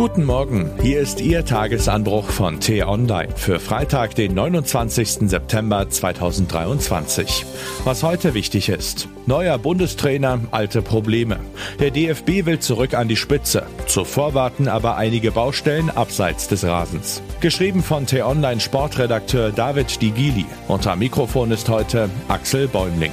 Guten Morgen, hier ist Ihr Tagesanbruch von T-Online für Freitag, den 29. September 2023. Was heute wichtig ist. Neuer Bundestrainer, alte Probleme. Der DFB will zurück an die Spitze. Zuvor warten aber einige Baustellen abseits des Rasens. Geschrieben von T-Online Sportredakteur David Digili. Unter Mikrofon ist heute Axel Bäumling.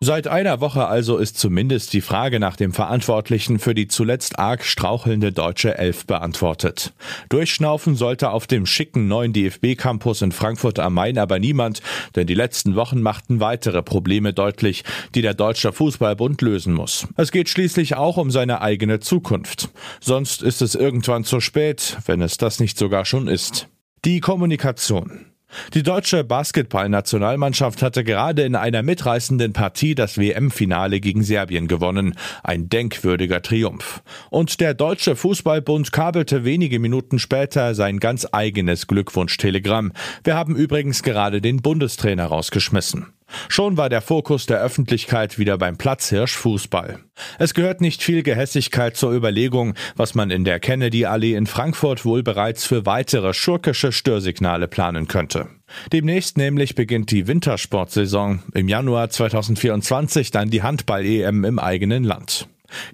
Seit einer Woche also ist zumindest die Frage nach dem Verantwortlichen für die zuletzt arg strauchelnde deutsche Elf beantwortet. Durchschnaufen sollte auf dem schicken neuen DFB-Campus in Frankfurt am Main aber niemand, denn die letzten Wochen machten weitere Probleme deutlich, die der Deutsche Fußballbund lösen muss. Es geht schließlich auch um seine eigene Zukunft. Sonst ist es irgendwann zu spät, wenn es das nicht sogar schon ist. Die Kommunikation. Die deutsche Basketballnationalmannschaft hatte gerade in einer mitreißenden Partie das WM-Finale gegen Serbien gewonnen. Ein denkwürdiger Triumph. Und der Deutsche Fußballbund kabelte wenige Minuten später sein ganz eigenes Glückwunsch-Telegramm. Wir haben übrigens gerade den Bundestrainer rausgeschmissen. Schon war der Fokus der Öffentlichkeit wieder beim Platzhirsch Fußball. Es gehört nicht viel Gehässigkeit zur Überlegung, was man in der Kennedy-Allee in Frankfurt wohl bereits für weitere schurkische Störsignale planen könnte. Demnächst nämlich beginnt die Wintersportsaison, im Januar 2024 dann die Handball-EM im eigenen Land.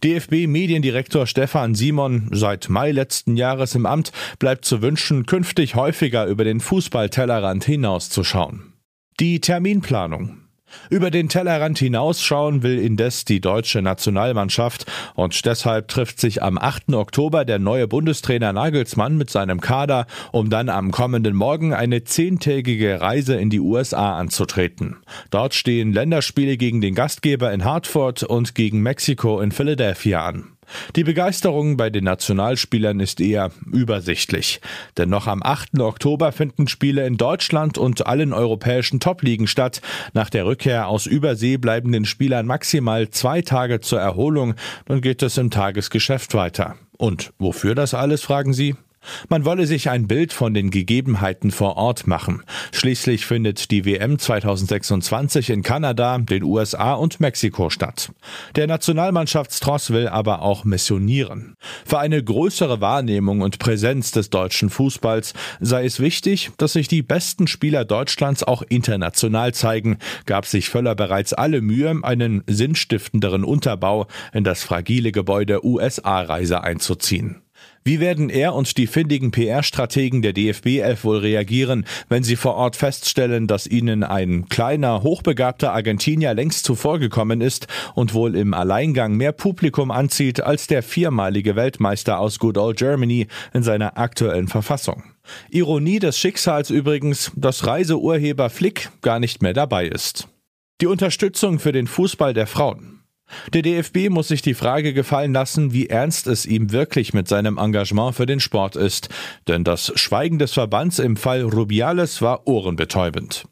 DFB-Mediendirektor Stefan Simon, seit Mai letzten Jahres im Amt, bleibt zu wünschen, künftig häufiger über den Fußballtellerrand hinauszuschauen. Die Terminplanung. Über den Tellerrand hinausschauen will indes die deutsche Nationalmannschaft und deshalb trifft sich am 8. Oktober der neue Bundestrainer Nagelsmann mit seinem Kader, um dann am kommenden Morgen eine zehntägige Reise in die USA anzutreten. Dort stehen Länderspiele gegen den Gastgeber in Hartford und gegen Mexiko in Philadelphia an. Die Begeisterung bei den Nationalspielern ist eher übersichtlich. Denn noch am 8. Oktober finden Spiele in Deutschland und allen europäischen Topligen statt. Nach der Rückkehr aus Übersee bleiben den Spielern maximal zwei Tage zur Erholung. Dann geht es im Tagesgeschäft weiter. Und wofür das alles, fragen Sie? Man wolle sich ein Bild von den Gegebenheiten vor Ort machen. Schließlich findet die WM 2026 in Kanada, den USA und Mexiko statt. Der Nationalmannschaftstross will aber auch missionieren. Für eine größere Wahrnehmung und Präsenz des deutschen Fußballs sei es wichtig, dass sich die besten Spieler Deutschlands auch international zeigen, gab sich Völler bereits alle Mühe, einen sinnstiftenderen Unterbau in das fragile Gebäude USA-Reise einzuziehen. Wie werden er und die findigen PR-Strategen der DFB 11 wohl reagieren, wenn sie vor Ort feststellen, dass ihnen ein kleiner, hochbegabter Argentinier längst zuvorgekommen ist und wohl im Alleingang mehr Publikum anzieht als der viermalige Weltmeister aus Good Old Germany in seiner aktuellen Verfassung? Ironie des Schicksals übrigens, dass Reiseurheber Flick gar nicht mehr dabei ist. Die Unterstützung für den Fußball der Frauen. Der DFB muss sich die Frage gefallen lassen, wie ernst es ihm wirklich mit seinem Engagement für den Sport ist, denn das Schweigen des Verbands im Fall Rubiales war ohrenbetäubend.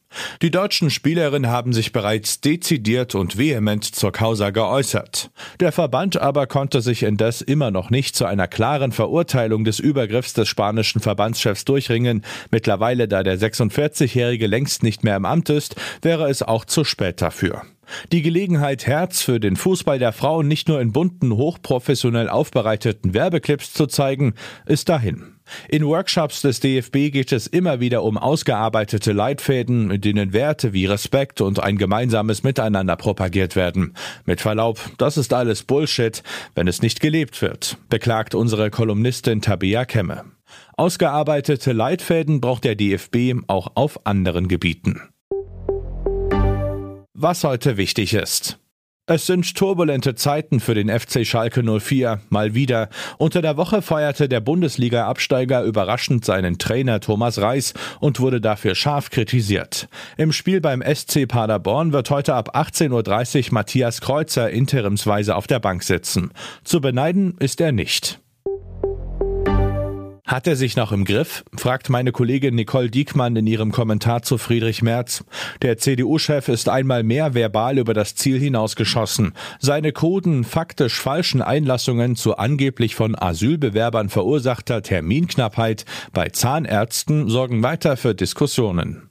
Die deutschen Spielerinnen haben sich bereits dezidiert und vehement zur Causa geäußert. Der Verband aber konnte sich indes immer noch nicht zu einer klaren Verurteilung des Übergriffs des spanischen Verbandschefs durchringen. Mittlerweile, da der 46-Jährige längst nicht mehr im Amt ist, wäre es auch zu spät dafür. Die Gelegenheit, Herz für den Fußball der Frauen nicht nur in bunten, hochprofessionell aufbereiteten Werbeclips zu zeigen, ist dahin. In Workshops des DFB geht es immer wieder um ausgearbeitete Leitfäden, in denen Werte wie Respekt und ein gemeinsames Miteinander propagiert werden. Mit Verlaub, das ist alles Bullshit, wenn es nicht gelebt wird, beklagt unsere Kolumnistin Tabea Kemme. Ausgearbeitete Leitfäden braucht der DFB auch auf anderen Gebieten was heute wichtig ist. Es sind turbulente Zeiten für den FC Schalke 04. Mal wieder. Unter der Woche feierte der Bundesliga-Absteiger überraschend seinen Trainer Thomas Reis und wurde dafür scharf kritisiert. Im Spiel beim SC Paderborn wird heute ab 18.30 Uhr Matthias Kreuzer interimsweise auf der Bank sitzen. Zu beneiden ist er nicht. Hat er sich noch im Griff? fragt meine Kollegin Nicole Diekmann in ihrem Kommentar zu Friedrich Merz. Der CDU-Chef ist einmal mehr verbal über das Ziel hinausgeschossen. Seine kruden, faktisch falschen Einlassungen zu angeblich von Asylbewerbern verursachter Terminknappheit bei Zahnärzten sorgen weiter für Diskussionen.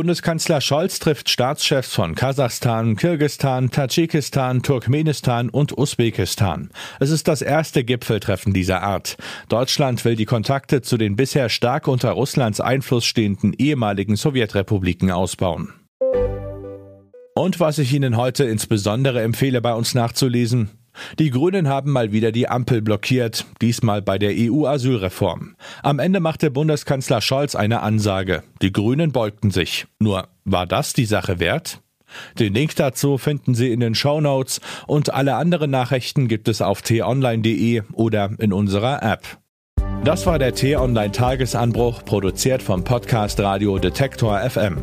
Bundeskanzler Scholz trifft Staatschefs von Kasachstan, Kirgistan, Tadschikistan, Turkmenistan und Usbekistan. Es ist das erste Gipfeltreffen dieser Art. Deutschland will die Kontakte zu den bisher stark unter Russlands Einfluss stehenden ehemaligen Sowjetrepubliken ausbauen. Und was ich Ihnen heute insbesondere empfehle, bei uns nachzulesen, die Grünen haben mal wieder die Ampel blockiert, diesmal bei der EU-Asylreform. Am Ende machte Bundeskanzler Scholz eine Ansage. Die Grünen beugten sich. Nur, war das die Sache wert? Den Link dazu finden Sie in den Show Notes und alle anderen Nachrichten gibt es auf t-online.de oder in unserer App. Das war der T-Online Tagesanbruch, produziert vom Podcast Radio Detektor FM.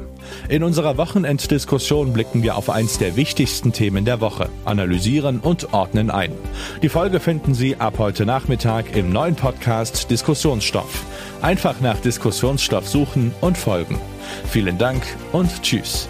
In unserer Wochenenddiskussion blicken wir auf eins der wichtigsten Themen der Woche, analysieren und ordnen ein. Die Folge finden Sie ab heute Nachmittag im neuen Podcast Diskussionsstoff. Einfach nach Diskussionsstoff suchen und folgen. Vielen Dank und tschüss.